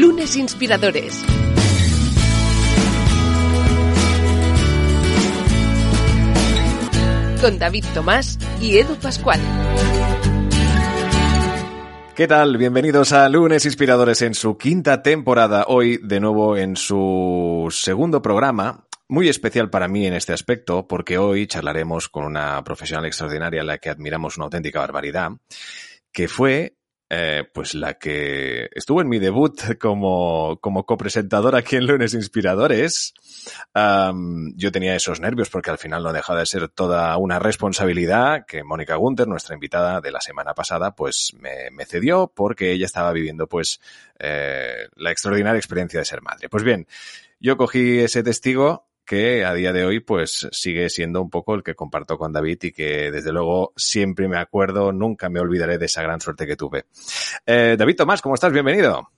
Lunes Inspiradores. Con David Tomás y Edu Pascual. ¿Qué tal? Bienvenidos a Lunes Inspiradores en su quinta temporada. Hoy de nuevo en su segundo programa. Muy especial para mí en este aspecto porque hoy charlaremos con una profesional extraordinaria a la que admiramos una auténtica barbaridad, que fue eh, pues la que estuvo en mi debut como, como copresentadora aquí en Lunes Inspiradores. Yo tenía esos nervios porque al final no dejaba de ser toda una responsabilidad que Mónica Gunter, nuestra invitada de la semana pasada, pues me, me cedió porque ella estaba viviendo pues eh, la extraordinaria experiencia de ser madre. Pues bien, yo cogí ese testigo que a día de hoy pues sigue siendo un poco el que comparto con David y que desde luego siempre me acuerdo, nunca me olvidaré de esa gran suerte que tuve. Eh, David Tomás, ¿cómo estás? Bienvenido.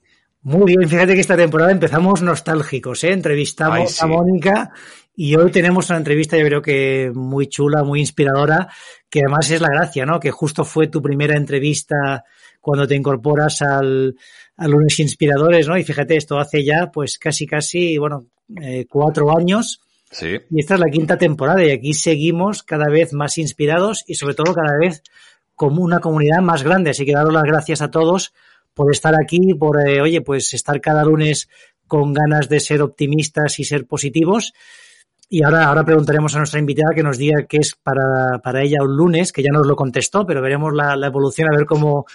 Muy bien, fíjate que esta temporada empezamos nostálgicos, ¿eh? entrevistamos Ay, sí. a Mónica y hoy tenemos una entrevista yo creo que muy chula, muy inspiradora, que además es la gracia, ¿no? Que justo fue tu primera entrevista cuando te incorporas al, a lunes inspiradores, ¿no? Y fíjate, esto hace ya pues casi, casi, bueno, eh, cuatro años. Sí. Y esta es la quinta temporada y aquí seguimos cada vez más inspirados y sobre todo cada vez como una comunidad más grande. Así que daros las gracias a todos por estar aquí, por, eh, oye, pues estar cada lunes con ganas de ser optimistas y ser positivos. Y ahora, ahora preguntaremos a nuestra invitada que nos diga qué es para, para ella un lunes, que ya nos lo contestó, pero veremos la, la evolución, a ver cómo,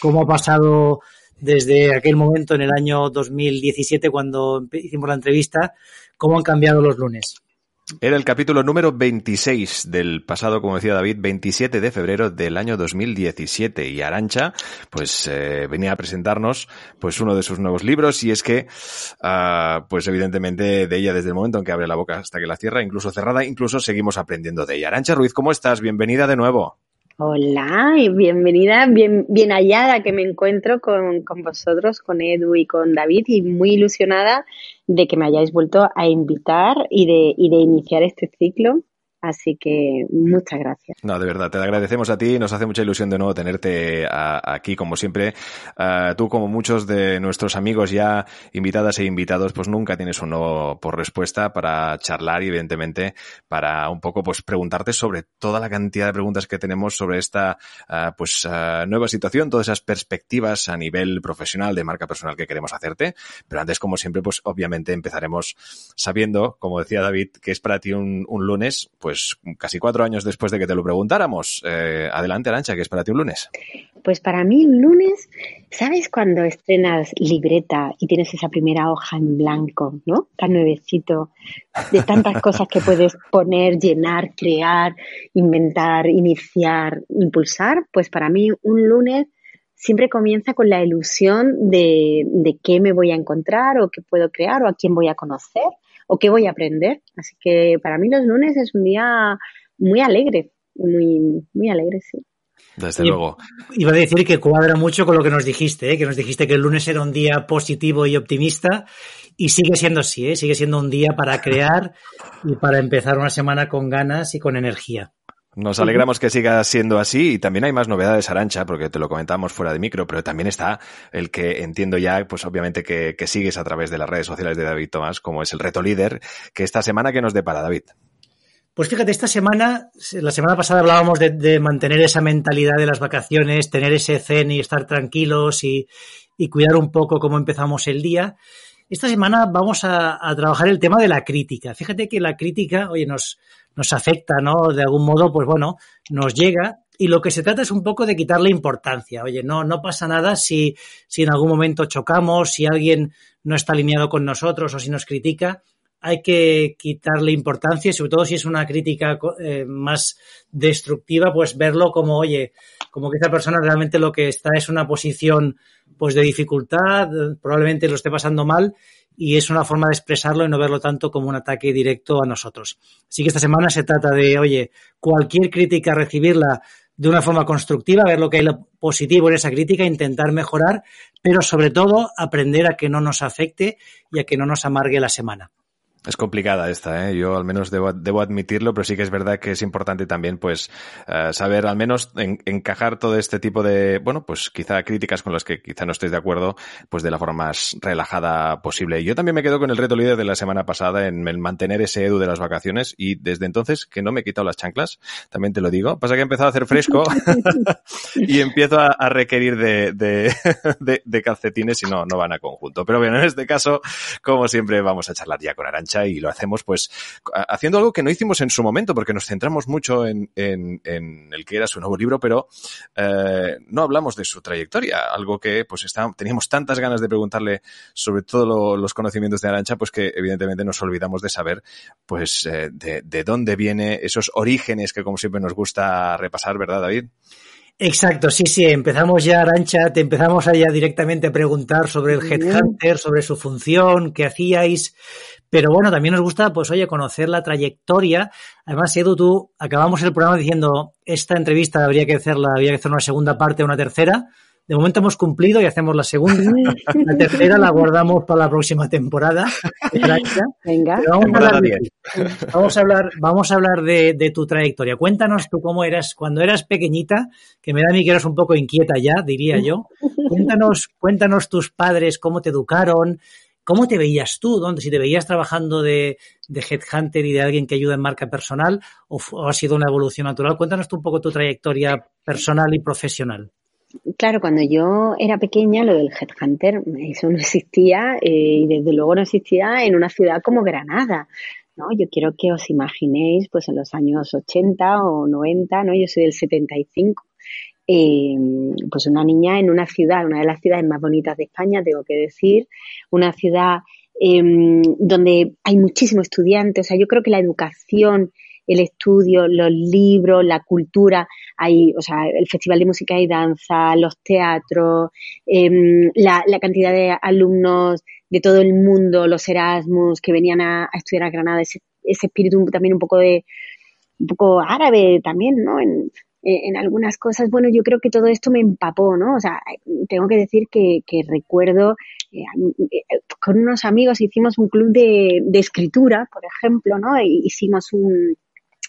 cómo ha pasado desde aquel momento en el año 2017 cuando hicimos la entrevista, cómo han cambiado los lunes. Era el capítulo número 26 del pasado, como decía David, 27 de febrero del año 2017 y Arancha, pues eh, venía a presentarnos pues uno de sus nuevos libros y es que, uh, pues evidentemente de ella desde el momento en que abre la boca hasta que la cierra, incluso cerrada, incluso seguimos aprendiendo de ella. Arancha Ruiz, ¿cómo estás? Bienvenida de nuevo. Hola y bienvenida, bien, bien hallada que me encuentro con, con, vosotros, con Edu y con David y muy ilusionada de que me hayáis vuelto a invitar y de, y de iniciar este ciclo Así que muchas gracias. No, de verdad, te agradecemos a ti. Nos hace mucha ilusión de nuevo tenerte aquí, como siempre. Uh, tú, como muchos de nuestros amigos ya invitadas e invitados, pues nunca tienes un no por respuesta para charlar y, evidentemente, para un poco pues preguntarte sobre toda la cantidad de preguntas que tenemos sobre esta uh, pues nueva situación, todas esas perspectivas a nivel profesional, de marca personal que queremos hacerte. Pero antes, como siempre, pues obviamente empezaremos sabiendo, como decía David, que es para ti un, un lunes, pues pues casi cuatro años después de que te lo preguntáramos. Eh, adelante, Arancha, ¿qué es para ti un lunes? Pues para mí un lunes, ¿sabes cuando estrenas libreta y tienes esa primera hoja en blanco, ¿no? Tan nuevecito, de tantas cosas que puedes poner, llenar, crear, inventar, iniciar, impulsar, pues para mí un lunes siempre comienza con la ilusión de, de qué me voy a encontrar o qué puedo crear o a quién voy a conocer o qué voy a aprender. Así que para mí los lunes es un día muy alegre, muy, muy alegre, sí. Desde y, luego. Iba a decir que cuadra mucho con lo que nos dijiste, ¿eh? que nos dijiste que el lunes era un día positivo y optimista y sigue siendo así, ¿eh? sigue siendo un día para crear y para empezar una semana con ganas y con energía. Nos alegramos que siga siendo así y también hay más novedades, Arancha, porque te lo comentamos fuera de micro, pero también está el que entiendo ya, pues obviamente que, que sigues a través de las redes sociales de David Tomás, como es el reto líder, que esta semana que nos depara, David. Pues fíjate, esta semana, la semana pasada hablábamos de, de, mantener esa mentalidad de las vacaciones, tener ese zen y estar tranquilos y, y cuidar un poco cómo empezamos el día. Esta semana vamos a, trabajar el tema de la crítica. Fíjate que la crítica, oye, nos, nos afecta, ¿no? De algún modo, pues bueno, nos llega y lo que se trata es un poco de quitarle importancia. Oye, no, no pasa nada si, si en algún momento chocamos, si alguien no está alineado con nosotros o si nos critica. Hay que quitarle importancia y sobre todo si es una crítica eh, más destructiva, pues verlo como, oye, como que esa persona realmente lo que está es una posición pues de dificultad, probablemente lo esté pasando mal y es una forma de expresarlo y no verlo tanto como un ataque directo a nosotros. Así que esta semana se trata de, oye, cualquier crítica recibirla de una forma constructiva, ver lo que hay positivo en esa crítica, intentar mejorar, pero sobre todo aprender a que no nos afecte y a que no nos amargue la semana. Es complicada esta, ¿eh? yo al menos debo, debo, admitirlo, pero sí que es verdad que es importante también, pues, uh, saber al menos en, encajar todo este tipo de, bueno, pues quizá críticas con las que quizá no estéis de acuerdo, pues de la forma más relajada posible. Yo también me quedo con el reto líder de la semana pasada en el mantener ese edu de las vacaciones y desde entonces que no me he quitado las chanclas, también te lo digo. Pasa que he empezado a hacer fresco y empiezo a, a requerir de, de, de, de, calcetines y no, no van a conjunto. Pero bueno, en este caso, como siempre, vamos a charlar ya con Arancha y lo hacemos pues haciendo algo que no hicimos en su momento porque nos centramos mucho en, en, en el que era su nuevo libro, pero eh, no hablamos de su trayectoria, algo que pues está, teníamos tantas ganas de preguntarle sobre todo lo, los conocimientos de Arancha, pues que evidentemente nos olvidamos de saber pues eh, de, de dónde viene esos orígenes que como siempre nos gusta repasar, ¿verdad David? Exacto, sí, sí, empezamos ya, Arancha, te empezamos allá directamente a preguntar sobre el Headhunter, sobre su función, qué hacíais, pero bueno, también nos gusta, pues oye, conocer la trayectoria. Además, Edu, tú acabamos el programa diciendo, esta entrevista habría que hacerla, habría que hacer una segunda parte o una tercera. De momento hemos cumplido y hacemos la segunda. La tercera la guardamos para la próxima temporada. Venga. Vamos a, hablar, de, vamos a hablar, vamos a hablar de, de, tu trayectoria. Cuéntanos tú cómo eras cuando eras pequeñita, que me da a mí que eras un poco inquieta ya, diría yo. Cuéntanos, cuéntanos tus padres, cómo te educaron, ¿Cómo te veías tú? ¿Dónde? Si te veías trabajando de, de headhunter y de alguien que ayuda en marca personal o, o, ha sido una evolución natural. Cuéntanos tú un poco tu trayectoria personal y profesional. Claro, cuando yo era pequeña, lo del headhunter, eso no existía eh, y desde luego no existía en una ciudad como Granada. ¿no? Yo quiero que os imaginéis, pues en los años 80 o 90, ¿no? Yo soy del 75 eh, pues una niña en una ciudad, una de las ciudades más bonitas de España, tengo que decir, una ciudad eh, donde hay muchísimos estudiantes, o sea, yo creo que la educación, el estudio, los libros, la cultura, hay, o sea, el Festival de Música y Danza, los teatros, eh, la, la, cantidad de alumnos de todo el mundo, los Erasmus que venían a, estudiar a Granada, ese, ese, espíritu también un poco de, un poco árabe también, ¿no? En, en algunas cosas, bueno, yo creo que todo esto me empapó, ¿no? O sea, tengo que decir que, que recuerdo, eh, eh, con unos amigos hicimos un club de, de escritura, por ejemplo, ¿no? E hicimos un,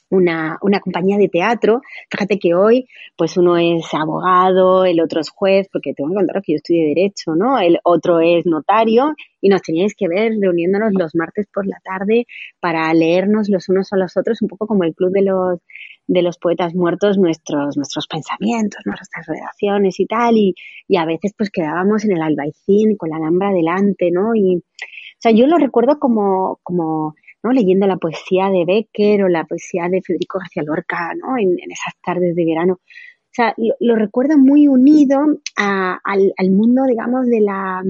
una, una, compañía de teatro. Fíjate que hoy, pues uno es abogado, el otro es juez, porque tengo que contaros que yo estudié Derecho, ¿no? El otro es notario y nos teníais que ver reuniéndonos los martes por la tarde para leernos los unos a los otros, un poco como el club de los de los poetas muertos nuestros, nuestros pensamientos, nuestras redacciones y tal, y, y a veces pues quedábamos en el albaicín con la alhambra delante, ¿no? Y, o sea, yo lo recuerdo como, como, ¿no? Leyendo la poesía de Becker o la poesía de Federico García Lorca, ¿no? En, esas tardes de verano. O sea, lo, recuerdo muy unido al, mundo, digamos, de la,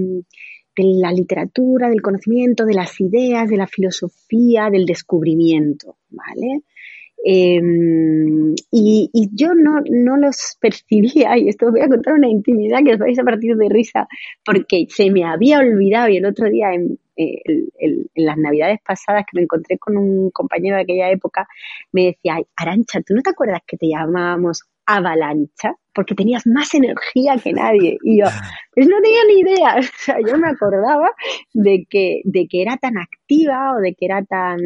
literatura, del conocimiento, de las ideas, de la filosofía, del descubrimiento, ¿vale? Eh, y, yo no, los percibía, y esto voy a contar una intimidad que os vais a partir de risa, porque se me había olvidado y el otro día en, el, en las navidades pasadas que me encontré con un compañero de aquella época, me decía, Arancha, ¿tú no te acuerdas que te llamábamos avalancha? Porque tenías más energía que nadie. Y yo, pues no tenía ni idea. O sea, yo me acordaba de que, de que era tan activa o de que era tan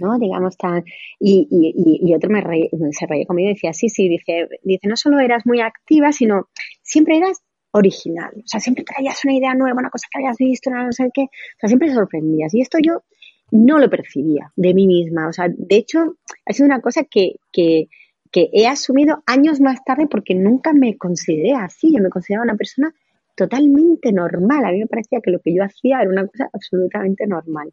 ¿no? Digamos tan, y, y, y otro me reí, se reía conmigo y decía, sí, sí, dice, dice, no solo eras muy activa, sino siempre eras original, o sea, siempre traías una idea nueva, una cosa que habías visto, no sé qué, o sea, siempre sorprendías. Y esto yo no lo percibía de mí misma, o sea, de hecho, ha sido una cosa que, que, he asumido años más tarde porque nunca me consideré así, yo me consideraba una persona totalmente normal, a mí me parecía que lo que yo hacía era una cosa absolutamente normal.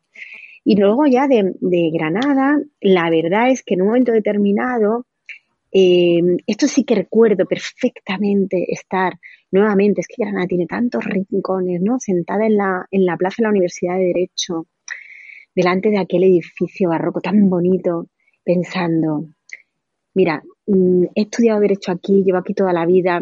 Y luego ya de Granada, la verdad es que en un momento determinado, eh, esto sí que recuerdo perfectamente estar nuevamente, es que Granada tiene tantos rincones, ¿no? Sentada en la, en la plaza de la Universidad de Derecho, delante de aquel edificio barroco tan bonito, pensando, mira, he estudiado Derecho aquí, llevo aquí toda la vida,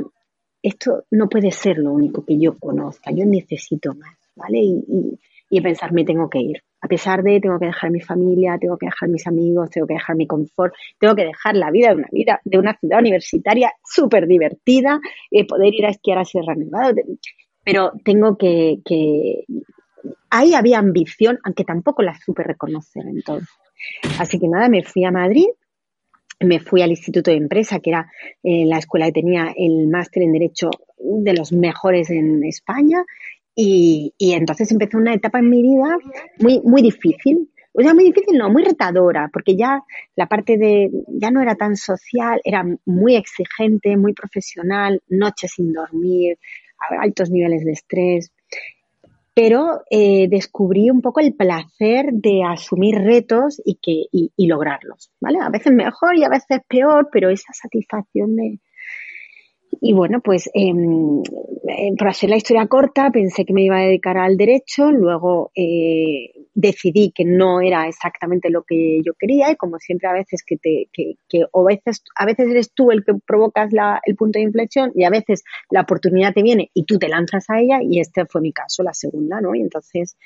esto no puede ser lo único que yo conozca, yo necesito más, ¿vale? Y, y, pensar, me tengo que ir. A pesar de, tengo que dejar mi familia, tengo que dejar mis amigos, tengo que dejar mi confort, tengo que dejar la vida de una vida, de una ciudad universitaria súper divertida, y poder ir a esquiar a Sierra Nevada. Pero tengo que, que, ahí había ambición, aunque tampoco la supe reconocer entonces. Así que nada, me fui a Madrid, me fui al Instituto de Empresa, que era eh, la escuela que tenía el máster en Derecho de los mejores en España, y, entonces empezó una etapa en mi vida muy, muy difícil. O sea, muy difícil, no, muy retadora, porque ya la parte de, ya no era tan social, era muy exigente, muy profesional, noches sin dormir, altos niveles de estrés pero eh, descubrí un poco el placer de asumir retos y, que, y, lograrlos, ¿vale? A veces mejor y a veces peor, pero esa satisfacción de... Y bueno, pues em, por hacer la historia corta, pensé que me iba a dedicar al derecho, luego eh, decidí que no era exactamente lo que yo quería y como siempre a veces que te que, que o veces a veces eres tú el que provocas la, el punto de inflexión y a veces la oportunidad te viene y tú te lanzas a ella y este fue mi caso la segunda no y entonces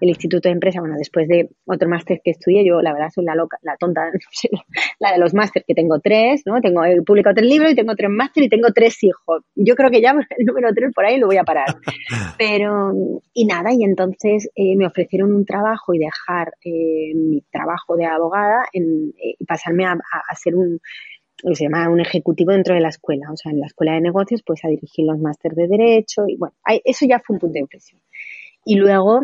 el instituto de empresa bueno después de otro máster que estudié yo la verdad soy la loca la tonta la de los máster que tengo tres no tengo he publicado tres libros y tengo tres máster y tengo tres hijos. Yo creo que ya el número tres por ahí lo voy a parar pero y nada y entonces eh, me ofrecieron un trabajo y dejar eh, mi trabajo de abogada en, eh, y pasarme a, a, ser un, se llama un ejecutivo dentro de la escuela, o sea, en la escuela de negocios, pues a dirigir los másteres de derecho y bueno, eso ya fue un punto de inflexión. Y luego,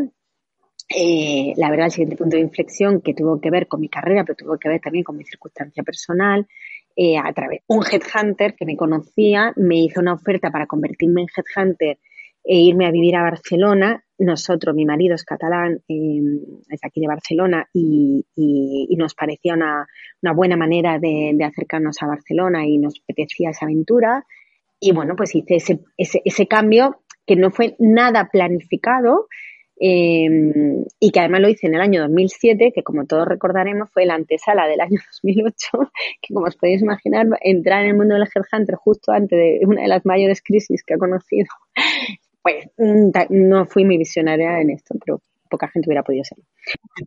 eh, la verdad, el siguiente punto de inflexión que tuvo que ver con mi carrera, pero tuvo que ver también con mi circunstancia personal, a través un headhunter que me conocía me hizo una oferta para convertirme en headhunter e irme a vivir a Barcelona. Nosotros, mi marido es catalán, em, es aquí de Barcelona y, nos parecía una, buena manera de, acercarnos a Barcelona y nos apetecía esa aventura. Y bueno, pues hice ese, ese, cambio que no fue nada planificado em, y que además lo hice en el año 2007, que como todos recordaremos fue la antesala del año 2008, que como os podéis imaginar, entrar en el mundo del headhunter justo antes de una de las mayores crisis que ha conocido pues mm, no fui muy visionaria en esto, pero poca gente hubiera podido ser.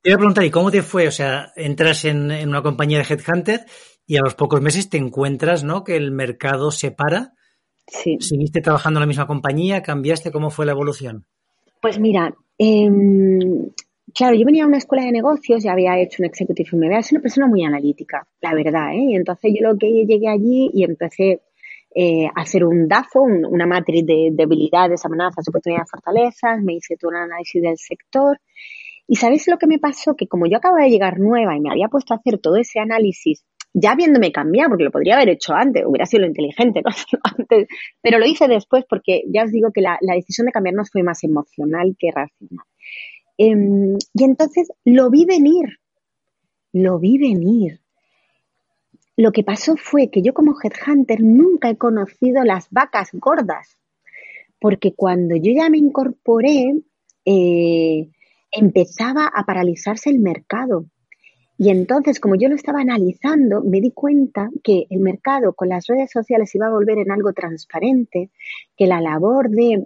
Te voy a preguntar, ¿y cómo te fue? O sea, entras en, una compañía de Headhunter y a los pocos meses te encuentras, ¿no? Que el mercado se para. Sí. ¿Seguiste trabajando en la misma compañía? ¿Cambiaste? ¿Cómo fue la evolución? Pues mira, em, claro, yo venía a una escuela de negocios, ya había hecho un executive MBA, soy una persona muy analítica, la verdad, ¿eh? Y entonces yo lo que llegué allí y empecé eh, hacer un DAFO, una matriz de debilidades, amenazas, oportunidades, fortalezas, me hice todo un análisis del sector. Y ¿sabéis lo que me pasó? Que como yo acababa de llegar nueva y me había puesto a hacer todo ese análisis, ya habiéndome cambiado, porque lo podría haber hecho antes, hubiera sido lo inteligente, ¿no? antes, pero lo hice después porque ya os digo que la, decisión de cambiarnos fue más emocional que racional. Em, y entonces lo vi venir, lo vi venir. Lo que pasó fue que yo como headhunter nunca he conocido las vacas gordas, porque cuando yo ya me incorporé, eh, empezaba a paralizarse el mercado. Y entonces, como yo lo estaba analizando, me di cuenta que el mercado con las redes sociales iba a volver en algo transparente, que la labor de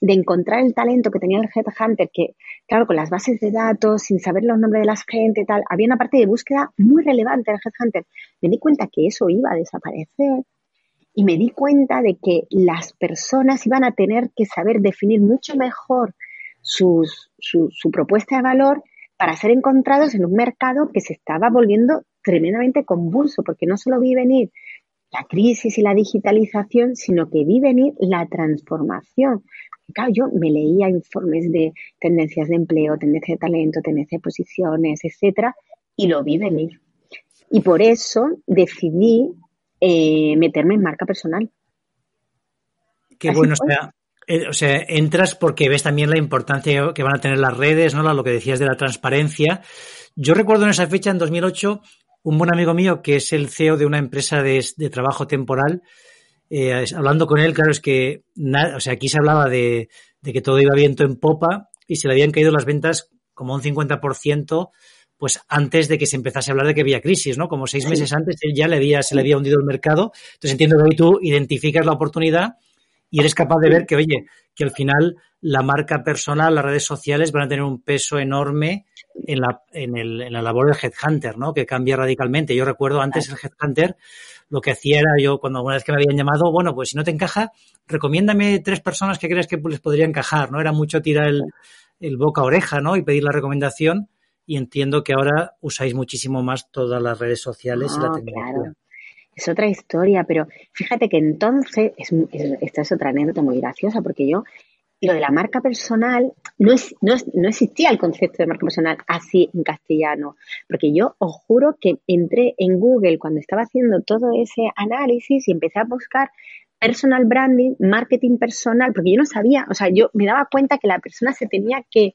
de encontrar el talento que tenía el headhunter, que claro, con las bases de datos, sin saber los nombres de la gente y tal, había una parte de búsqueda muy relevante del headhunter. Me di cuenta que eso iba a desaparecer y me di cuenta de que las personas iban a tener que saber definir mucho mejor su, su propuesta de valor para ser encontrados en un mercado que se estaba volviendo tremendamente convulso, porque no solo vi venir la crisis y la digitalización, sino que vi venir la transformación. Claro, yo me leía informes de tendencias de empleo, tendencia de talento, tendencia de posiciones, etcétera, y lo vi venir. Y por eso decidí eh, meterme en marca personal. Qué bueno, sea, o sea, entras porque ves también la importancia que van a tener las redes, ¿no? Lo que decías de la transparencia. Yo recuerdo en esa fecha, en 2008, un buen amigo mío que es el CEO de una empresa de, trabajo temporal, eh, hablando con él, claro, es que o sea, aquí se hablaba de, que todo iba viento en popa y se le habían caído las ventas como un 50%, pues antes de que se empezase a hablar de que había crisis, ¿no? Como seis meses antes él ya le había, se le había hundido el mercado. Entonces entiendo que hoy tú identificas la oportunidad y eres capaz de ver que, oye, que al final la marca personal, las redes sociales van a tener un peso enorme en la, en, el, en la labor del headhunter, ¿no? Que cambia radicalmente. Yo recuerdo antes el headhunter lo que hacía era yo cuando alguna vez que me habían llamado, bueno, pues si no te encaja, recomiéndame tres personas que crees que les podría encajar, ¿no? Era mucho tirar el, el boca a oreja, ¿no? Y pedir la recomendación. Y entiendo que ahora usáis muchísimo más todas las redes sociales y la tecnología. Claro. Es otra historia, pero fíjate que entonces, es, esta es otra anécdota muy graciosa, porque yo lo de la marca personal, no, es, no, no, existía el concepto de marca personal así en castellano, porque yo os juro que entré en Google cuando estaba haciendo todo ese análisis y empecé a buscar personal branding, marketing personal, porque yo no sabía, o sea, yo me daba cuenta que la persona se tenía que,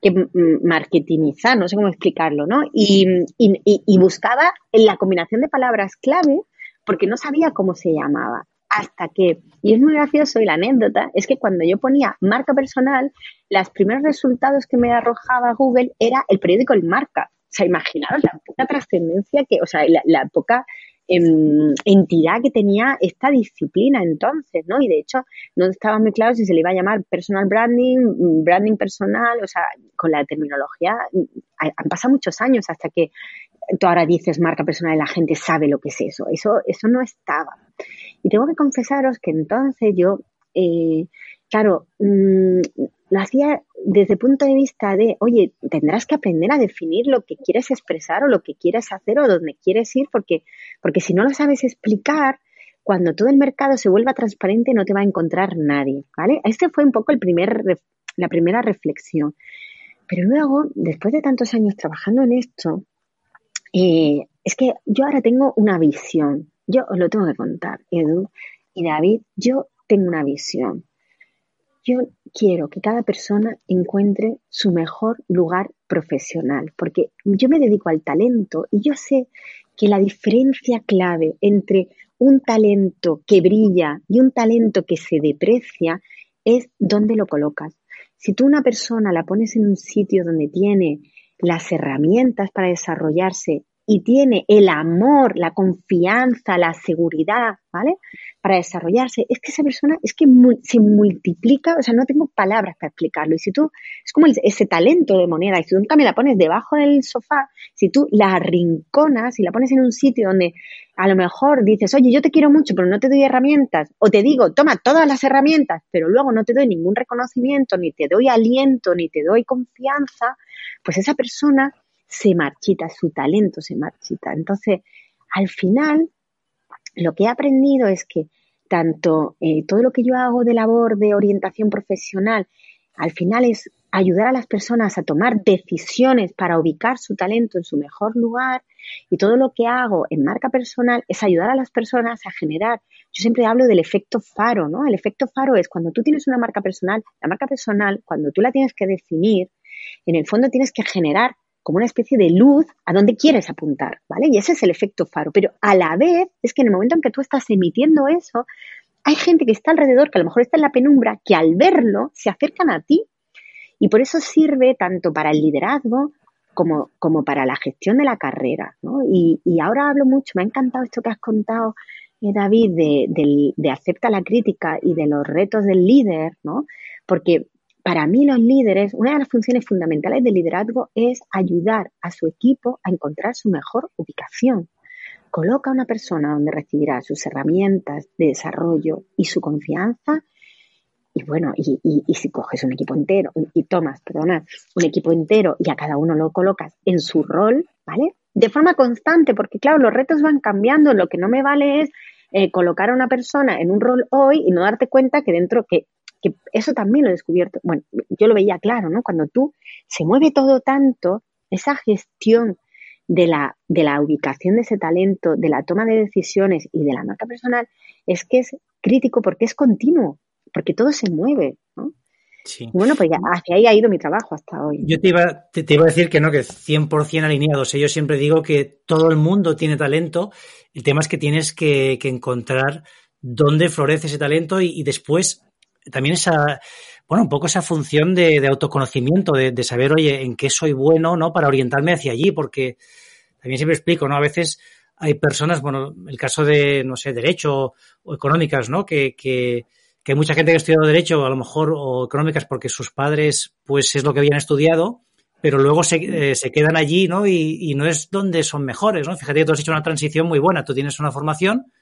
que marketingizar, no sé cómo explicarlo, ¿no? Y, y, y buscaba en la combinación de palabras clave porque no sabía cómo se llamaba hasta que, y es muy gracioso y la anécdota es que cuando yo ponía marca personal, los primeros resultados que me arrojaba Google era el periódico El Marca. O sea, imaginaros la poca trascendencia que, o sea, la, poca em, entidad que tenía esta disciplina entonces, ¿no? Y de hecho, no estaba muy claro si se le iba a llamar personal branding, branding personal, o sea, con la terminología, han pasado muchos años hasta que tú ahora dices marca personal y la gente sabe lo que es eso. Eso, eso no estaba. Y tengo que confesaros que entonces yo, eh, claro, mm, lo hacía desde el punto de vista de, oye, tendrás que aprender a definir lo que quieres expresar o lo que quieres hacer o dónde quieres ir, porque, porque si no lo sabes explicar, cuando todo el mercado se vuelva transparente no te va a encontrar nadie, ¿vale? Este fue un poco el primer, la primera reflexión. Pero luego, después de tantos años trabajando en esto, eh, es que yo ahora tengo una visión, yo os lo tengo que contar, Edu y David, yo tengo una visión. Yo quiero que cada persona encuentre su mejor lugar profesional, porque yo me dedico al talento y yo sé que la diferencia clave entre un talento que brilla y un talento que se deprecia es dónde lo colocas. Si tú una persona la pones en un sitio donde tiene las herramientas para desarrollarse y tiene el amor, la confianza, la seguridad, ¿vale? Para desarrollarse, es que esa persona es que se multiplica, o sea, no tengo palabras para explicarlo. Y si tú, es como ese talento de moneda, y si tú nunca me la pones debajo del sofá, si tú la arrinconas y la pones en un sitio donde a lo mejor dices, oye, yo te quiero mucho, pero no te doy herramientas, o te digo, toma todas las herramientas, pero luego no te doy ningún reconocimiento, ni te doy aliento, ni te doy confianza, pues esa persona se marchita, su talento se marchita. Entonces, al final, lo que he aprendido es que tanto eh, todo lo que yo hago de labor de orientación profesional, al final es ayudar a las personas a tomar decisiones para ubicar su talento en su mejor lugar y todo lo que hago en marca personal es ayudar a las personas a generar, yo siempre hablo del efecto faro, ¿no? El efecto faro es cuando tú tienes una marca personal, la marca personal, cuando tú la tienes que definir, en el fondo tienes que generar como una especie de luz a donde quieres apuntar, ¿vale? Y ese es el efecto faro. Pero a la vez es que en el momento en que tú estás emitiendo eso, hay gente que está alrededor, que a lo mejor está en la penumbra, que al verlo se acercan a ti. Y por eso sirve tanto para el liderazgo como, como para la gestión de la carrera, ¿no? Y, ahora hablo mucho, me ha encantado esto que has contado, eh, David, de, de, de acepta la crítica y de los retos del líder, ¿no? Porque para mí los líderes, una de las funciones fundamentales del liderazgo es ayudar a su equipo a encontrar su mejor ubicación. Coloca a una persona donde recibirá sus herramientas de desarrollo y su confianza. Y bueno, y, si coges un equipo entero y tomas, perdona, un equipo entero y a cada uno lo colocas en su rol, ¿vale? De forma constante, porque claro, los retos van cambiando. Lo que no me vale es eh, colocar a una persona en un rol hoy y no darte cuenta que dentro, que que eso también lo he descubierto, bueno, yo lo veía claro, ¿no? Cuando tú se mueve todo tanto, esa gestión de la, de la ubicación de ese talento, de la toma de decisiones y de la marca personal, es que es crítico porque es continuo, porque todo se mueve, ¿no? Sí. Bueno, pues ya hacia ahí ha ido mi trabajo hasta hoy. Yo te iba, te, iba a decir que no, que 100% alineados. Yo siempre digo que todo el mundo tiene talento. El tema es que tienes que, encontrar dónde florece ese talento y, y después también esa, bueno, un poco esa función de, autoconocimiento, de, saber, oye, en qué soy bueno, ¿no? Para orientarme hacia allí, porque también siempre explico, ¿no? A veces hay personas, bueno, el caso de, no sé, derecho o económicas, ¿no? Que, que, hay mucha gente que ha estudiado Derecho, a lo mejor, o Económicas, porque sus padres, pues es lo que habían estudiado, pero luego se, eh, se quedan allí, ¿no? Y, y, no es donde son mejores, ¿no? Fíjate que tú has hecho una transición muy buena, tú tienes una formación,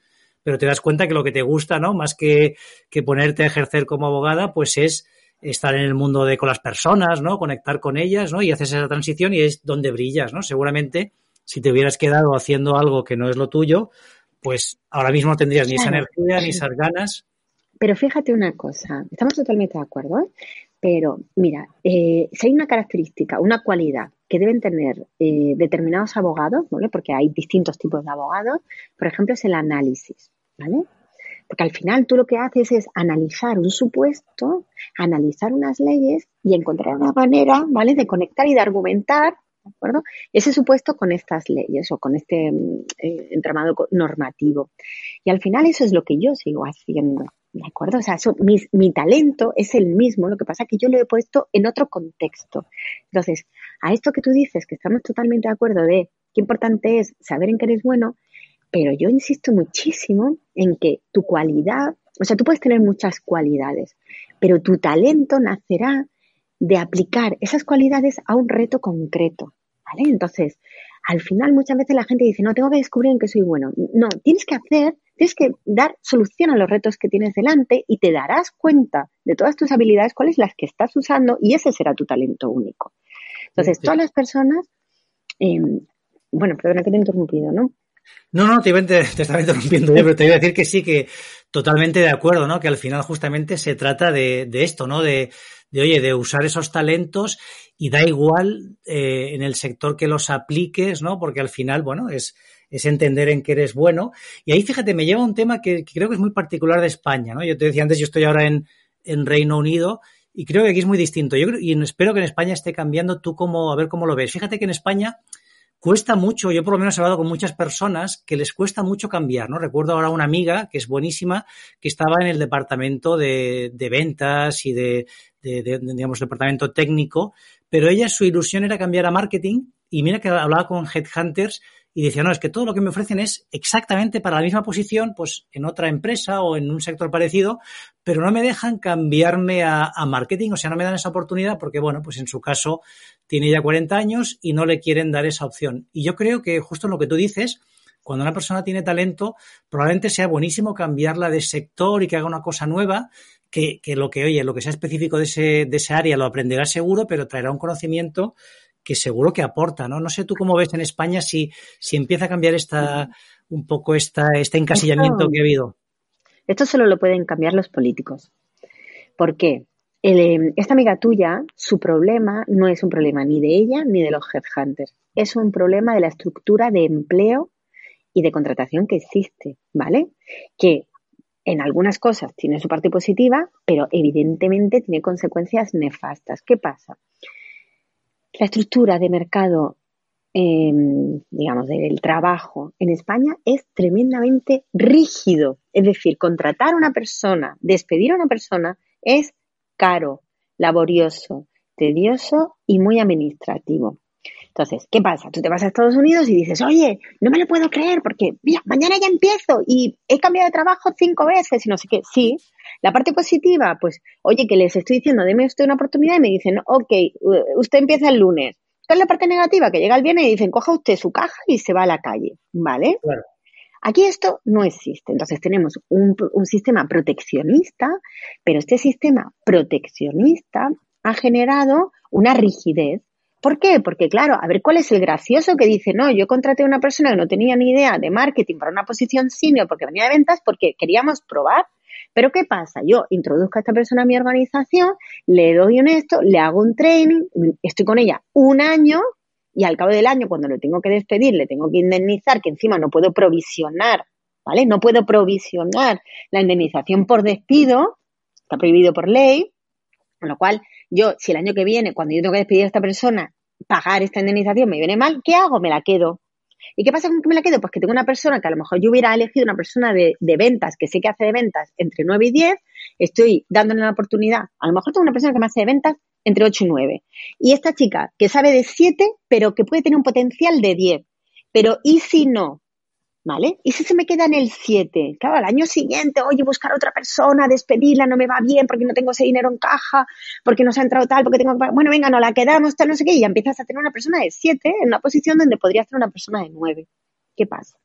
pero te das cuenta que lo que te gusta, ¿no? Más que, que ponerte a ejercer como abogada, pues es estar en el mundo de con las personas, ¿no? Conectar con ellas, ¿no? Y haces esa transición y es donde brillas, ¿no? Seguramente si te hubieras quedado haciendo algo que no es lo tuyo, pues ahora mismo no tendrías ni esa energía ni esas ganas. Pero fíjate una cosa, estamos totalmente de acuerdo, ¿eh? pero mira, eh, si hay una característica, una cualidad que deben tener eh, determinados abogados, ¿vale? Porque hay distintos tipos de abogados, por ejemplo, es el análisis, ¿vale? Porque al final tú lo que haces es analizar un supuesto, analizar unas leyes y encontrar una manera, ¿vale?, de conectar y de argumentar, ¿de acuerdo? Ese supuesto con estas leyes o con este eh, entramado normativo. Y al final eso es lo que yo sigo haciendo, ¿de acuerdo? O sea, mi, mi, talento es el mismo, lo que pasa es que yo lo he puesto en otro contexto. Entonces, a esto que tú dices, que estamos totalmente de acuerdo de qué importante es saber en qué eres bueno, pero yo insisto muchísimo en que tu cualidad, o sea, tú puedes tener muchas cualidades, pero tu talento nacerá de aplicar esas cualidades a un reto concreto, ¿vale? Entonces, al final muchas veces la gente dice, no, tengo que descubrir en qué soy bueno. No, tienes que hacer, tienes que dar solución a los retos que tienes delante y te darás cuenta de todas tus habilidades, cuáles las que estás usando y ese será tu talento único. Entonces, todas las personas, eh, bueno, perdona que te he interrumpido, ¿no? No, no, te, te, te estaba interrumpiendo yo, pero te iba a decir que sí, que totalmente de acuerdo, ¿no? Que al final justamente se trata de, de esto, ¿no? De, de, oye, de usar esos talentos y da igual eh, en el sector que los apliques, ¿no? Porque al final, bueno, es, es entender en qué eres bueno. Y ahí, fíjate, me lleva un tema que, que, creo que es muy particular de España, ¿no? Yo te decía antes, yo estoy ahora en, en Reino Unido y creo que aquí es muy distinto. Yo creo, y espero que en España esté cambiando tú cómo, a ver cómo lo ves. Fíjate que en España cuesta mucho, yo por lo menos he hablado con muchas personas que les cuesta mucho cambiar, ¿no? Recuerdo ahora una amiga que es buenísima, que estaba en el departamento de, de ventas y de, de, de, digamos, departamento técnico, pero ella su ilusión era cambiar a marketing y mira que hablaba con headhunters y decía, no, es que todo lo que me ofrecen es exactamente para la misma posición, pues en otra empresa o en un sector parecido, pero no me dejan cambiarme a, a, marketing, o sea, no me dan esa oportunidad porque, bueno, pues en su caso tiene ya 40 años y no le quieren dar esa opción. Y yo creo que justo en lo que tú dices, cuando una persona tiene talento, probablemente sea buenísimo cambiarla de sector y que haga una cosa nueva, que, que lo que, oye, lo que sea específico de ese, de ese área lo aprenderá seguro, pero traerá un conocimiento que seguro que aporta, ¿no? No sé tú cómo ves en España si, si empieza a cambiar esta, un poco esta, este encasillamiento que ha habido. Esto solo lo pueden cambiar los políticos. ¿Por qué? El, esta amiga tuya, su problema no es un problema ni de ella ni de los headhunters. Es un problema de la estructura de empleo y de contratación que existe, ¿vale? Que en algunas cosas tiene su parte positiva, pero evidentemente tiene consecuencias nefastas. ¿Qué pasa? La estructura de mercado, eh, digamos, del trabajo en España es tremendamente rígido. Es decir, contratar a una persona, despedir a una persona es caro, laborioso, tedioso y muy administrativo. Entonces, ¿qué pasa? Tú te vas a Estados Unidos y dices, oye, no me lo puedo creer porque, mira, mañana ya empiezo y he cambiado de trabajo cinco veces y no sé qué. Sí, la parte positiva, pues, oye, que les estoy diciendo, deme usted una oportunidad y me dicen, ok, usted empieza el lunes. ¿Cuál es la parte negativa? Que llega el viernes y dicen, coja usted su caja y se va a la calle, ¿vale? Aquí esto no existe. Entonces tenemos un, un, sistema proteccionista, pero este sistema proteccionista ha generado una rigidez. ¿Por qué? Porque claro, a ver cuál es el gracioso que dice, no, yo contraté a una persona que no tenía ni idea de marketing para una posición senior porque venía de ventas porque queríamos probar. Pero ¿qué pasa? Yo introduzco a esta persona a mi organización, le doy un esto, le hago un training, estoy con ella un año y al cabo del año, cuando lo tengo que despedir, le tengo que indemnizar, que encima no puedo provisionar, ¿vale? No puedo provisionar la indemnización por despido, está prohibido por ley, con lo cual yo, si el año que viene, cuando yo tengo que despedir a esta persona, pagar esta indemnización me viene mal, ¿qué hago? Me la quedo. ¿Y qué pasa con que me la quedo? Pues que tengo una persona que a lo mejor yo hubiera elegido una persona de, de, ventas, que sé que hace de ventas entre 9 y 10, estoy dándole una oportunidad. A lo mejor tengo una persona que me hace de ventas entre 8 y 9. Y esta chica que sabe de 7, pero que puede tener un potencial de 10. Pero ¿y si no? ¿vale? Y si se me queda en el 7, claro, al año siguiente, oye, buscar a otra persona, despedirla, no me va bien porque no tengo ese dinero en caja, porque no se ha entrado tal, porque tengo que... Bueno, venga, no la quedamos, tal, no sé qué, y ya empiezas a tener una persona de 7 en una posición donde podrías tener una persona de 9. ¿Qué pasa?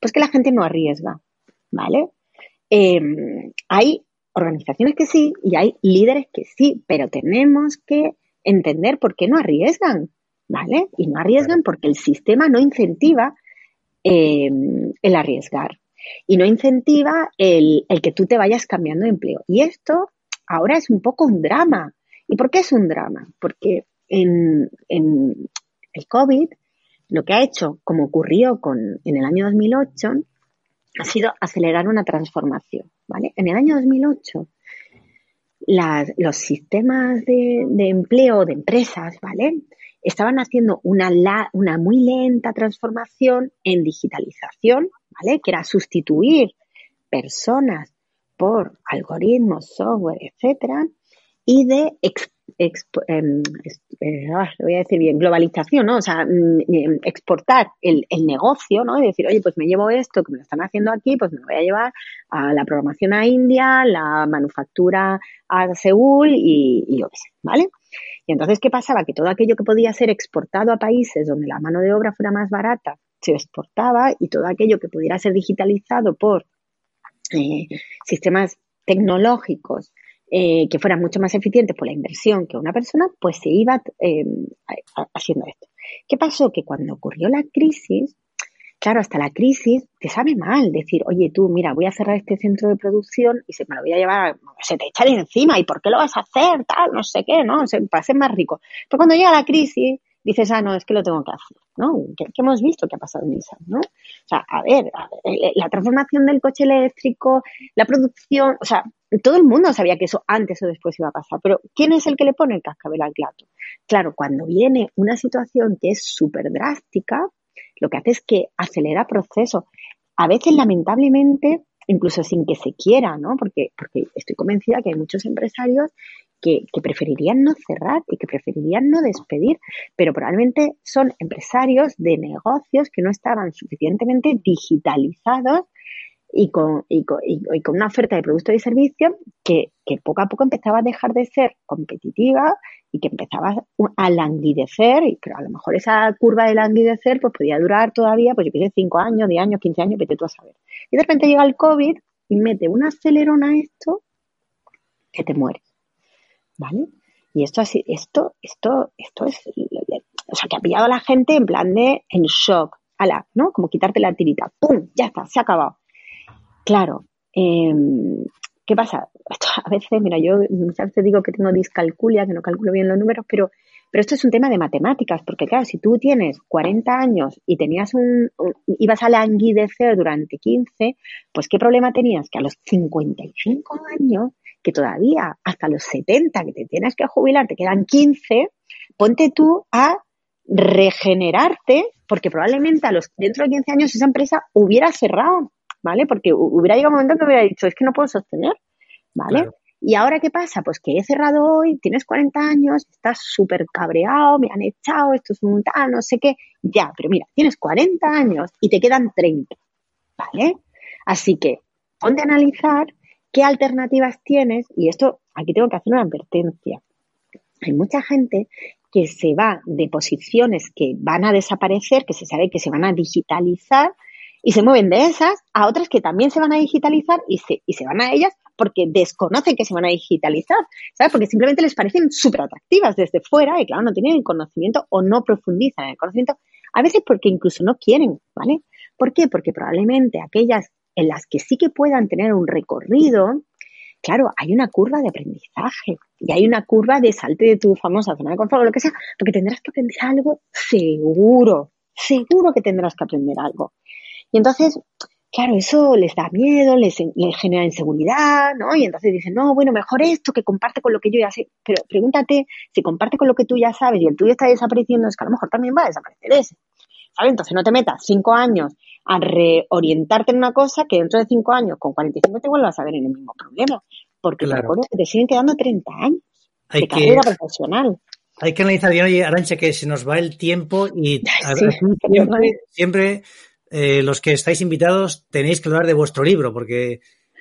Pues que la gente no arriesga, ¿vale? Em, hay organizaciones que sí y hay líderes que sí, pero tenemos que entender por qué no arriesgan, ¿vale? Y no arriesgan porque el sistema no incentiva eh, el arriesgar y no incentiva el, que tú te vayas cambiando de empleo. Y esto ahora es un poco un drama. ¿Y por qué es un drama? Porque en, el COVID lo que ha hecho, como ocurrió con, en el año 2008, ha sido acelerar una transformación. ¿vale? En el año 2008 los sistemas de, empleo de empresas, ¿vale? estaban haciendo una, una muy lenta transformación en digitalización, ¿vale? Que era sustituir personas por algoritmos, software, etcétera, y de em, eh, ah, voy a decir bien, globalización, ¿no? O sea, mm, em, exportar el, negocio, ¿no? Y decir, oye, pues me llevo esto que me lo están haciendo aquí, pues me lo voy a llevar a la programación a India, la manufactura a Seúl y, y yo qué sé, ¿vale? Y entonces, ¿qué pasaba? Que todo aquello que podía ser exportado a países donde la mano de obra fuera más barata, se exportaba y todo aquello que pudiera ser digitalizado por eh, sistemas tecnológicos eh, que fueran mucho más eficientes por la inversión que una persona, pues se iba eh, haciendo esto. ¿Qué pasó? Que cuando ocurrió la crisis, claro, hasta la crisis te sabe mal decir, oye, tú, mira, voy a cerrar este centro de producción y se me lo voy a llevar, se te echa de encima, ¿y por qué lo vas a hacer? Tal, no sé qué, ¿no? Se, para ser más rico. Pero cuando llega la crisis, dices, ah, no, es que lo tengo que hacer, ¿no? ¿Qué, hemos visto que ha pasado en Nissan, ¿no? O sea, a ver, la transformación del coche eléctrico, la producción, o sea, todo el mundo sabía que eso antes o después iba a pasar, pero ¿quién es el que le pone el cascabel al plato? Claro, cuando viene una situación que es súper drástica, lo que hace es que acelera procesos. A veces, lamentablemente, incluso sin que se quiera, ¿no? Porque, porque estoy convencida que hay muchos empresarios que, que, preferirían no cerrar y que preferirían no despedir, pero probablemente son empresarios de negocios que no estaban suficientemente digitalizados y con, y con, y con una oferta de productos y servicios que, que, poco a poco empezaba a dejar de ser competitiva y que empezaba a languidecer, pero a lo mejor esa curva de languidecer pues podía durar todavía, pues yo qué sé, 5 años, 10 años, 15 años, vete tú a saber. Y de repente llega el COVID y mete un acelerón a esto que te mueres. ¿Vale? Y esto así, esto, esto, esto es, o sea, que ha pillado a la gente en plan de en shock, ala, ¿no? Como quitarte la tirita, ¡pum! Ya está, se ha acabado. Claro, eh, ¿qué pasa? a veces, mira, yo muchas veces digo que tengo discalculia, que no calculo bien los números, pero, pero esto es un tema de matemáticas, porque claro, si tú tienes 40 años y tenías un, ibas a languidecer durante 15, pues ¿qué problema tenías? Que a los 55 años, que todavía hasta los 70 que te tienes que jubilar, te quedan 15, ponte tú a regenerarte, porque probablemente a los, dentro de 15 años esa empresa hubiera cerrado ¿vale? Porque hubiera llegado un momento que hubiera dicho, es que no puedo sostener, ¿vale? ¿Y ahora qué pasa? Pues que he cerrado hoy, tienes 40 años, estás súper cabreado, me han echado, esto es un tal, no sé qué. Ya, pero mira, tienes 40 años y te quedan 30, ¿vale? Así que ponte a analizar qué alternativas tienes y esto, aquí tengo que hacer una advertencia. Hay mucha gente que se va de posiciones que van a desaparecer, que se sabe que se van a digitalizar y se mueven de esas a otras que también se van a digitalizar y se, y se van a ellas porque desconocen que se van a digitalizar, ¿sabes? Porque simplemente les parecen súper atractivas desde fuera y claro, no tienen el conocimiento o no profundizan en el conocimiento, a veces porque incluso no quieren, ¿vale? ¿Por qué? Porque probablemente aquellas en las que sí que puedan tener un recorrido, claro, hay una curva de aprendizaje y hay una curva de salte de tu famosa zona de confort o lo que sea, porque tendrás que aprender algo seguro, seguro que tendrás que aprender algo. Y entonces, claro, eso les da miedo, les, genera inseguridad, ¿no? Y entonces dicen, no, bueno, mejor esto que comparte con lo que yo ya sé. Pero pregúntate, si comparte con lo que tú ya sabes y el tuyo está desapareciendo, es que a lo mejor también va a desaparecer ese. ¿Sabes? Entonces no te metas cinco años a reorientarte en una cosa que dentro de cinco años, con 45 te vuelvas a ver en el mismo problema. Porque claro. te, te siguen quedando 30 años hay de carrera profesional. Hay que analizar bien, oye, Arancha, que se nos va el tiempo y a ver, siempre eh, los que estáis invitados tenéis que hablar de vuestro libro, porque,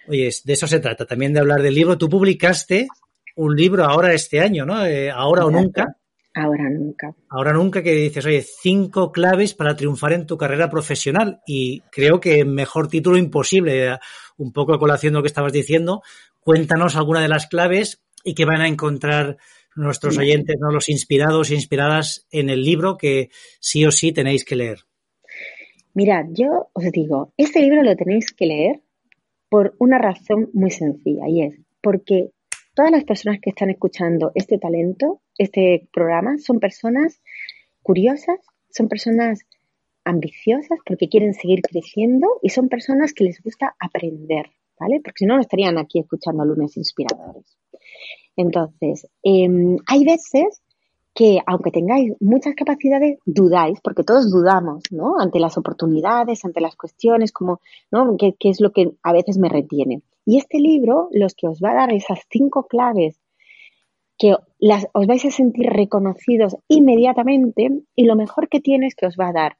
oye, de eso se trata, también de hablar del libro. Tú publicaste un libro ahora este año, ¿no? Eh, ahora o nunca. Ahora nunca. Ahora nunca que dices, oye, cinco claves para triunfar en tu carrera profesional. Y creo que mejor título imposible, un poco a colación de lo que estabas diciendo. Cuéntanos alguna de las claves y que van a encontrar nuestros oyentes, ¿no? los inspirados e inspiradas en el libro que sí o sí tenéis que leer. Mirad, yo os digo, este libro lo tenéis que leer por una razón muy sencilla y es porque todas las personas que están escuchando este talento, este programa, son personas curiosas, son personas ambiciosas porque quieren seguir creciendo y son personas que les gusta aprender, ¿vale? Porque si no, no estarían aquí escuchando lunes inspiradores. Entonces, em, hay veces que aunque tengáis muchas capacidades, dudáis, porque todos dudamos, ¿no? Ante las oportunidades, ante las cuestiones, como, ¿no? ¿Qué, es lo que a veces me retiene? Y este libro, los que os va a dar esas cinco claves que las, os vais a sentir reconocidos inmediatamente y lo mejor que tiene es que os va a dar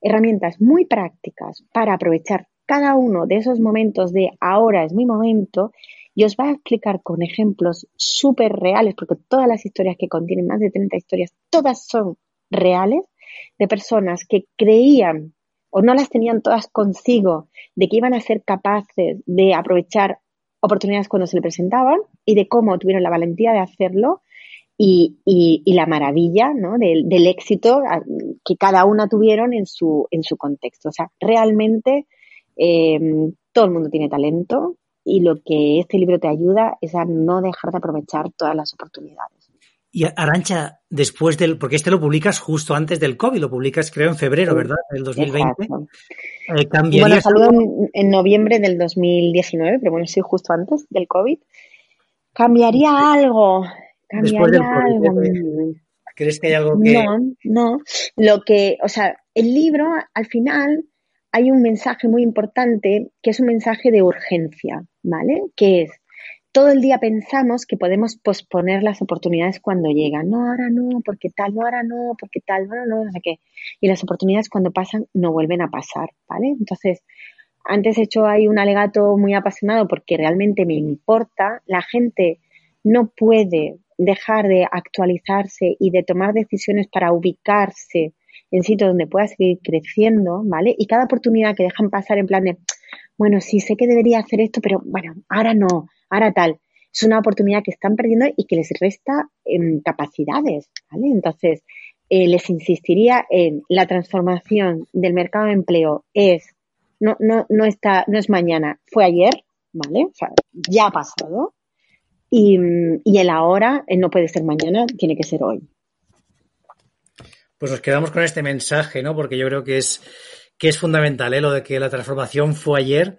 herramientas muy prácticas para aprovechar cada uno de esos momentos de ahora es mi momento y os va a explicar con ejemplos súper reales, porque todas las historias que contienen, más de 30 historias, todas son reales, de personas que creían o no las tenían todas consigo de que iban a ser capaces de aprovechar oportunidades cuando se le presentaban y de cómo tuvieron la valentía de hacerlo y, la maravilla del, éxito que cada una tuvieron en su, en su contexto. O sea, realmente eh, todo el mundo tiene talento, y lo que este libro te ayuda es a no dejar de aprovechar todas las oportunidades. Y Arancha, después del, porque este lo publicas justo antes del COVID, lo publicas creo en febrero, ¿verdad? Del 2020. Eh, bueno, salió en, noviembre del 2019, pero bueno, sí, justo antes del COVID. ¿Cambiaría algo? ¿Cambiaría algo? ¿Crees que hay algo que...? No, no. Lo que, o sea, el libro al final hay un mensaje muy importante que es un mensaje de urgencia, ¿vale? Que es, todo el día pensamos que podemos posponer las oportunidades cuando llegan. No, ahora no, porque tal, no, ahora no, porque tal, no, no, no sé qué. Y las oportunidades cuando pasan no vuelven a pasar, ¿vale? Entonces, antes he hecho ahí un alegato muy apasionado porque realmente me importa. La gente no puede dejar de actualizarse y de tomar decisiones para ubicarse en sitios donde pueda seguir creciendo, ¿vale? Y cada oportunidad que dejan pasar en plan de, bueno, sí sé que debería hacer esto, pero bueno, ahora no, ahora tal. Es una oportunidad que están perdiendo y que les resta en capacidades, ¿vale? Entonces, eh, les insistiría en la transformación del mercado de empleo es, no, no, no está, no es mañana, fue ayer, ¿vale? O sea, ya ha pasado. Y, y el ahora eh, no puede ser mañana, tiene que ser hoy. Pues nos quedamos con este mensaje, ¿no? Porque yo creo que es, que es fundamental, ¿eh? Lo de que la transformación fue ayer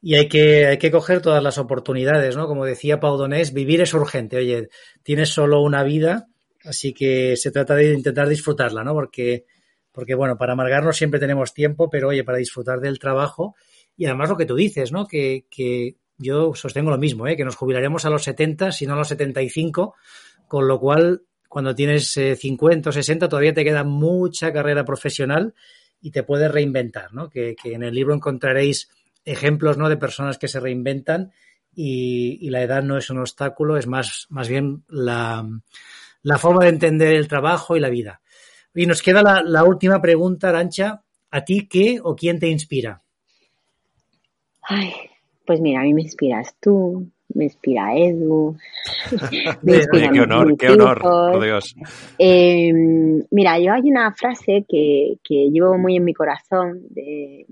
y hay que, hay que coger todas las oportunidades, ¿no? Como decía Pau Donés, vivir es urgente. Oye, tienes solo una vida, así que se trata de intentar disfrutarla, ¿no? Porque, porque bueno, para amargarnos siempre tenemos tiempo, pero oye, para disfrutar del trabajo y además lo que tú dices, ¿no? Que, que yo sostengo lo mismo, ¿eh? Que nos jubilaremos a los 70, si no a los 75, con lo cual cuando tienes 50 eh, o 60 todavía te queda mucha carrera profesional y te puedes reinventar, ¿no? Que, en el libro encontraréis ejemplos, ¿no? De personas que se reinventan y, la edad no es un obstáculo, es más, más bien la, forma de entender el trabajo y la vida. Y nos queda la, la última pregunta, Arancha. ¿A ti qué o quién te inspira? Ay, pues mira, a mí me inspiras tú, me inspira Edu. Qué honor, qué honor, por Dios. Em, mira, yo hay una frase que, que, llevo muy en mi corazón, de,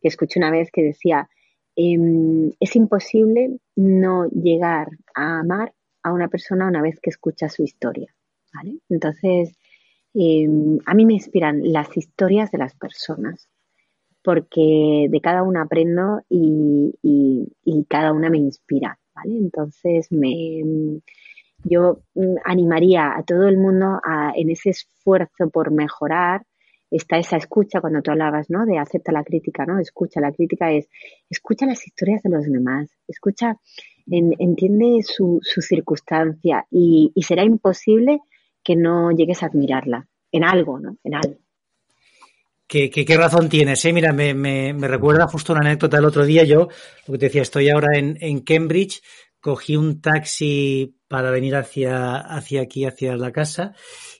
que escuché una vez que decía, em, es imposible no llegar a amar a una persona una vez que escucha su historia. ¿vale? Entonces, em, a mí me inspiran las historias de las personas porque de cada una aprendo y, y cada una me inspira. ¿Vale? Entonces, me, yo mm, animaría a todo el mundo a, en ese esfuerzo por mejorar, está esa escucha cuando tú hablabas, ¿no? De acepta la crítica, ¿no? Escucha, la crítica es, escucha las historias de los demás, escucha, entiende su, su circunstancia y, y, será imposible que no llegues a admirarla en algo, ¿no? En algo. Qué, qué, razón tienes. ¿eh? Mira, me, me, me, recuerda justo una anécdota del otro día. Yo, lo que te decía, estoy ahora en, en Cambridge, cogí un taxi para venir hacia, hacia aquí, hacia la casa.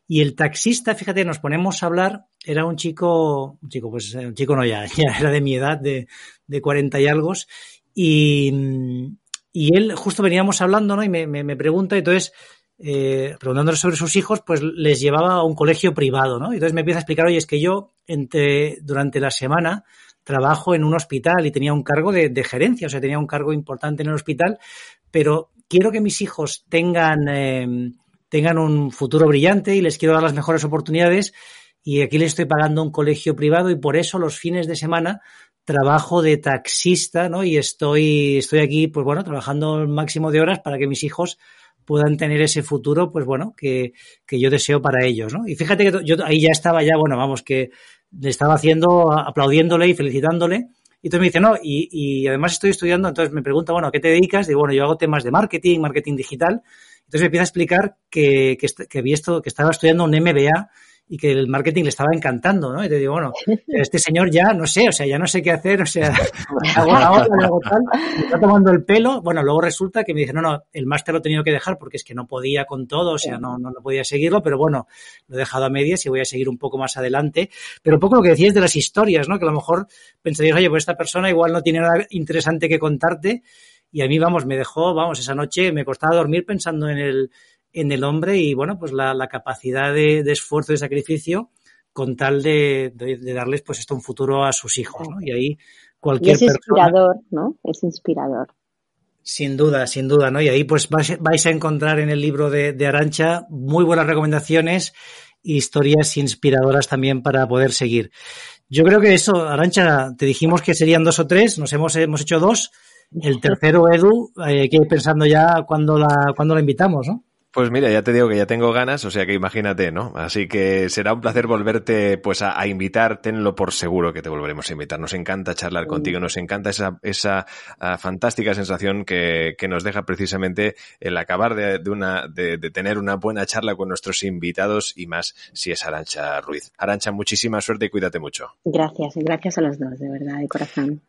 Y el taxista, fíjate, nos ponemos a hablar, era un chico, un chico, pues un chico no ya, ya era de mi edad, de, de 40 y algo. Y, y él, justo veníamos hablando, ¿no? Y me, me, me pregunta, entonces, eh, preguntándole sobre sus hijos, pues les llevaba a un colegio privado, ¿no? Y entonces me empieza a explicar, oye, es que yo entre, durante la semana trabajo en un hospital y tenía un cargo de, gerencia, o sea, tenía un cargo importante en el hospital, pero quiero que mis hijos tengan, eh, tengan un futuro brillante y les quiero dar las mejores oportunidades y aquí les estoy pagando un colegio privado y por eso los fines de semana trabajo de taxista, ¿no? Y estoy, estoy aquí, pues bueno, trabajando el máximo de horas para que mis hijos puedan tener ese futuro, pues bueno, que, que yo deseo para ellos, ¿no? Y fíjate que yo ahí ya estaba ya, bueno, vamos, que le estaba haciendo, aplaudiéndole y felicitándole. Y entonces me dice, no, y, y además estoy estudiando, entonces me pregunta, bueno, ¿a qué te dedicas? Digo, bueno, yo hago temas de marketing, marketing digital. Entonces me empieza a explicar que, que, que, había esto, que estaba estudiando un MBA y que el marketing le estaba encantando, ¿no? Y te digo, bueno, este señor ya, no sé, o sea, ya no sé qué hacer, o sea, hago la otra, hago tal, me está tomando el pelo. Bueno, luego resulta que me dice, no, no, el máster lo he tenido que dejar porque es que no podía con todo, o sea, no, no, no podía seguirlo, pero bueno, lo he dejado a medias y voy a seguir un poco más adelante. Pero un poco lo que decías de las historias, ¿no? Que a lo mejor pensarías, oye, pues esta persona igual no tiene nada interesante que contarte. Y a mí, vamos, me dejó, vamos, esa noche me costaba dormir pensando en el, en el hombre y, bueno, pues la, la capacidad de, de, esfuerzo y sacrificio con tal de, de, de, darles, pues, esto un futuro a sus hijos, ¿no? Y ahí cualquier y es inspirador, persona, ¿no? Es inspirador. Sin duda, sin duda, ¿no? Y ahí, pues, vais, a encontrar en el libro de, de Arancha muy buenas recomendaciones e historias inspiradoras también para poder seguir. Yo creo que eso, Arancha, te dijimos que serían dos o tres, nos hemos, hemos hecho dos. El tercero, Edu, eh, hay que ir pensando ya cuando la, cuando la invitamos, ¿no? Pues mira, ya te digo que ya tengo ganas, o sea que imagínate, ¿no? Así que será un placer volverte pues a, a invitar, tenlo por seguro que te volveremos a invitar. Nos encanta charlar contigo, nos encanta esa, esa uh, fantástica sensación que, que, nos deja precisamente el acabar de, de una, de, de, tener una buena charla con nuestros invitados y más si es Arancha Ruiz. Arancha, muchísima suerte y cuídate mucho. Gracias, gracias a los dos, de verdad, de corazón.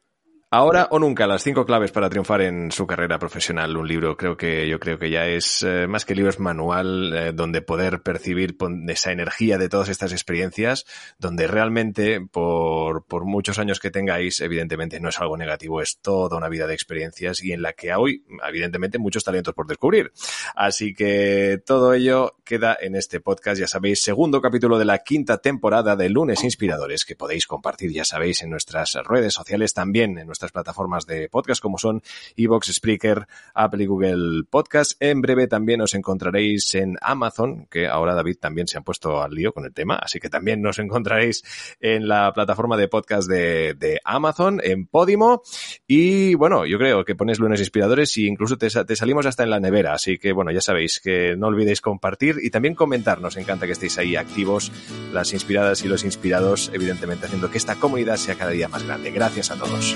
Ahora o nunca, las cinco claves para triunfar en su carrera profesional. Un libro, creo que yo creo que ya es eh, más que libro, es manual eh, donde poder percibir esa energía de todas estas experiencias, donde realmente por, por muchos años que tengáis, evidentemente no es algo negativo, es toda una vida de experiencias y en la que hoy, evidentemente, muchos talentos por descubrir. Así que todo ello queda en este podcast, ya sabéis, segundo capítulo de la quinta temporada de Lunes Inspiradores que podéis compartir, ya sabéis, en nuestras redes sociales, también en nuestras plataformas de podcast como son Evox, Spreaker, Apple y Google Podcast. En breve también os encontraréis en Amazon, que ahora David también se ha puesto al lío con el tema, así que también nos encontraréis en la plataforma de podcast de, Amazon, en Podimo. Y bueno, yo creo que ponéis lunes inspiradores y incluso te, te, salimos hasta en la nevera, así que bueno, ya sabéis que no olvidéis compartir y también comentar. Nos encanta que estéis ahí activos, las inspiradas y los inspirados, evidentemente haciendo que esta comunidad sea cada día más grande. Gracias a todos.